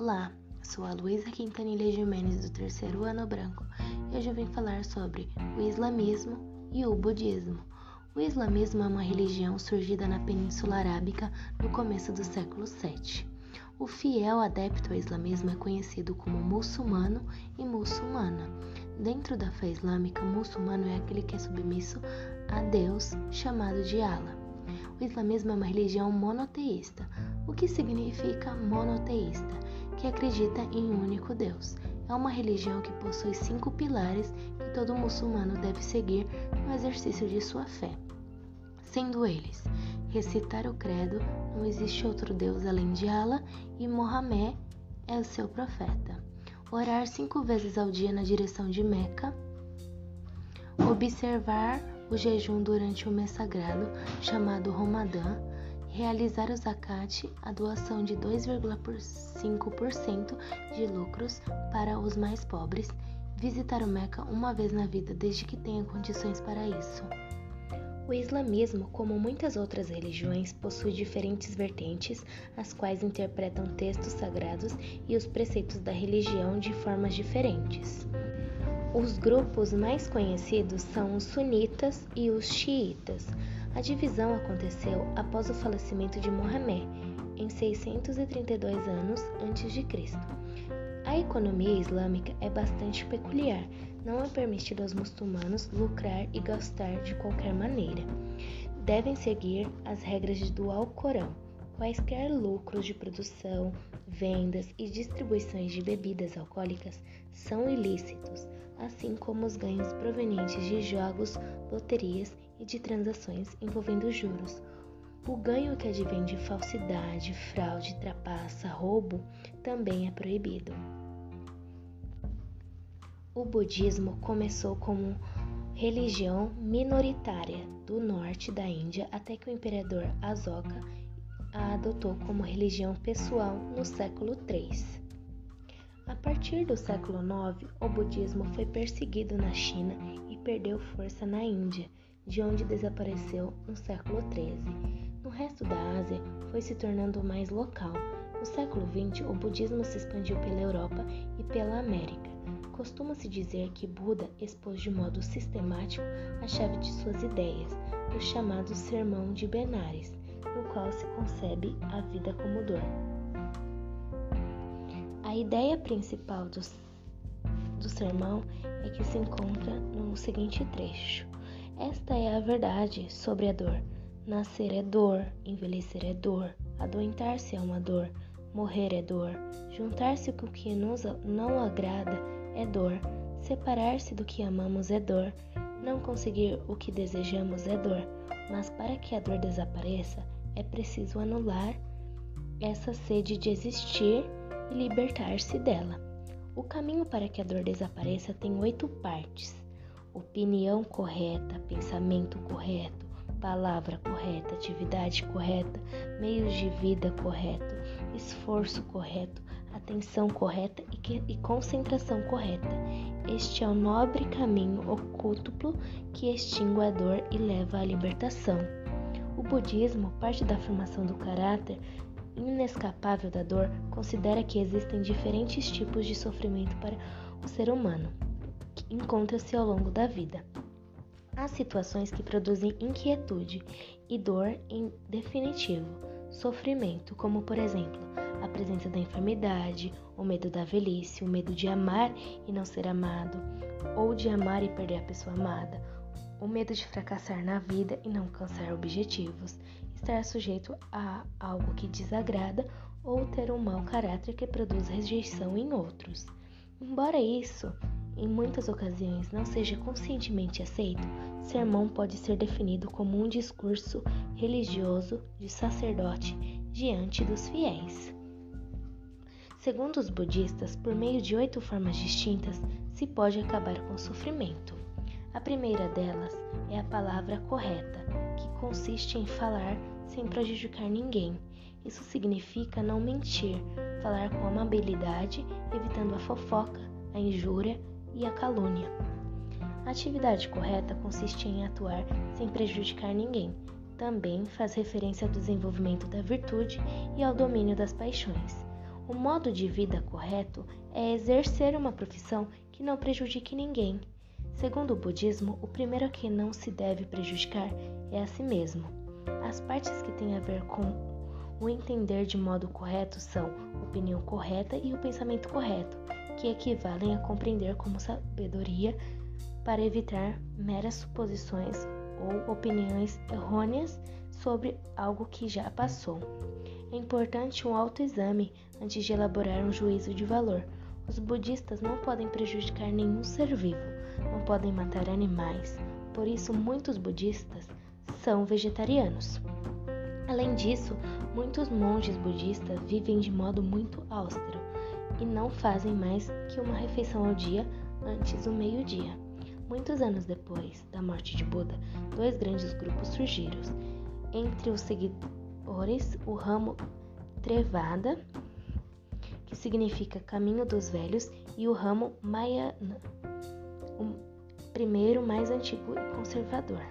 Olá, sou a Luísa Quintanilha Jimenez do terceiro ano branco e hoje eu vim falar sobre o islamismo e o budismo. O islamismo é uma religião surgida na Península Arábica no começo do século VII. O fiel adepto ao islamismo é conhecido como muçulmano e muçulmana. Dentro da fé islâmica, muçulmano é aquele que é submisso a Deus, chamado de Allah. O islamismo é uma religião monoteísta. O que significa monoteísta? Que acredita em um único Deus. É uma religião que possui cinco pilares que todo muçulmano deve seguir no exercício de sua fé. Sendo eles: recitar o credo, não existe outro Deus além de Allah e Mohamé é o seu profeta. Orar cinco vezes ao dia na direção de Meca. Observar o jejum durante o mês sagrado, chamado Ramadã, realizar o zakat, a doação de 2,5% de lucros para os mais pobres, visitar o Meca uma vez na vida desde que tenha condições para isso. O islamismo, como muitas outras religiões, possui diferentes vertentes, as quais interpretam textos sagrados e os preceitos da religião de formas diferentes. Os grupos mais conhecidos são os sunitas e os xiitas. A divisão aconteceu após o falecimento de Mohammed, em 632 anos antes de Cristo. A economia islâmica é bastante peculiar. Não é permitido aos muçulmanos lucrar e gastar de qualquer maneira. Devem seguir as regras do Alcorão. Quaisquer lucros de produção, vendas e distribuições de bebidas alcoólicas são ilícitos assim como os ganhos provenientes de jogos, loterias e de transações envolvendo juros. O ganho que advém de falsidade, fraude, trapaça, roubo também é proibido. O budismo começou como religião minoritária do norte da Índia até que o imperador Asoka a adotou como religião pessoal no século III. A partir do século IX, o budismo foi perseguido na China e perdeu força na Índia, de onde desapareceu no século XIII. No resto da Ásia, foi se tornando mais local. No século XX, o budismo se expandiu pela Europa e pela América. Costuma-se dizer que Buda expôs de modo sistemático a chave de suas ideias, no chamado Sermão de Benares, no qual se concebe a vida como dor. A ideia principal do, do sermão é que se encontra no seguinte trecho: Esta é a verdade sobre a dor. Nascer é dor, envelhecer é dor, adoentar-se é uma dor, morrer é dor, juntar-se com o que nos não agrada é dor, separar-se do que amamos é dor, não conseguir o que desejamos é dor, mas para que a dor desapareça é preciso anular essa sede de existir e libertar-se dela. O caminho para que a dor desapareça tem oito partes: opinião correta, pensamento correto, palavra correta, atividade correta, meios de vida correto, esforço correto, atenção correta e, que, e, concentração correta. Este é o nobre caminho ocúltuplo que extingue a dor e leva à libertação. O budismo parte da formação do caráter inescapável da dor, considera que existem diferentes tipos de sofrimento para o ser humano, encontra-se ao longo da vida. Há situações que produzem inquietude e dor em definitivo, sofrimento, como por exemplo, a presença da enfermidade, o medo da velhice, o medo de amar e não ser amado, ou de amar e perder a pessoa amada, o medo de fracassar na vida e não alcançar objetivos, estar sujeito a algo que desagrada ou ter um mau caráter que produz rejeição em outros. Embora isso, em muitas ocasiões, não seja conscientemente aceito, sermão pode ser definido como um discurso religioso de sacerdote diante dos fiéis. Segundo os budistas, por meio de oito formas distintas, se pode acabar com o sofrimento. A primeira delas é a palavra correta, que consiste em falar sem prejudicar ninguém. Isso significa não mentir, falar com amabilidade, evitando a fofoca, a injúria e a calúnia. A atividade correta consiste em atuar sem prejudicar ninguém. Também faz referência ao desenvolvimento da virtude e ao domínio das paixões. O modo de vida correto é exercer uma profissão que não prejudique ninguém. Segundo o budismo, o primeiro que não se deve prejudicar é a si mesmo. As partes que têm a ver com o entender de modo correto são opinião correta e o pensamento correto, que equivalem a compreender como sabedoria para evitar meras suposições ou opiniões errôneas sobre algo que já passou. É importante um autoexame antes de elaborar um juízo de valor. Os budistas não podem prejudicar nenhum ser vivo, não podem matar animais, por isso muitos budistas são vegetarianos. Além disso, muitos monges budistas vivem de modo muito austero e não fazem mais que uma refeição ao dia antes do meio-dia. Muitos anos depois da morte de Buda, dois grandes grupos surgiram. Entre os seguidores, o ramo Trevada, que significa caminho dos velhos, e o ramo Mayana, o primeiro mais antigo e conservador.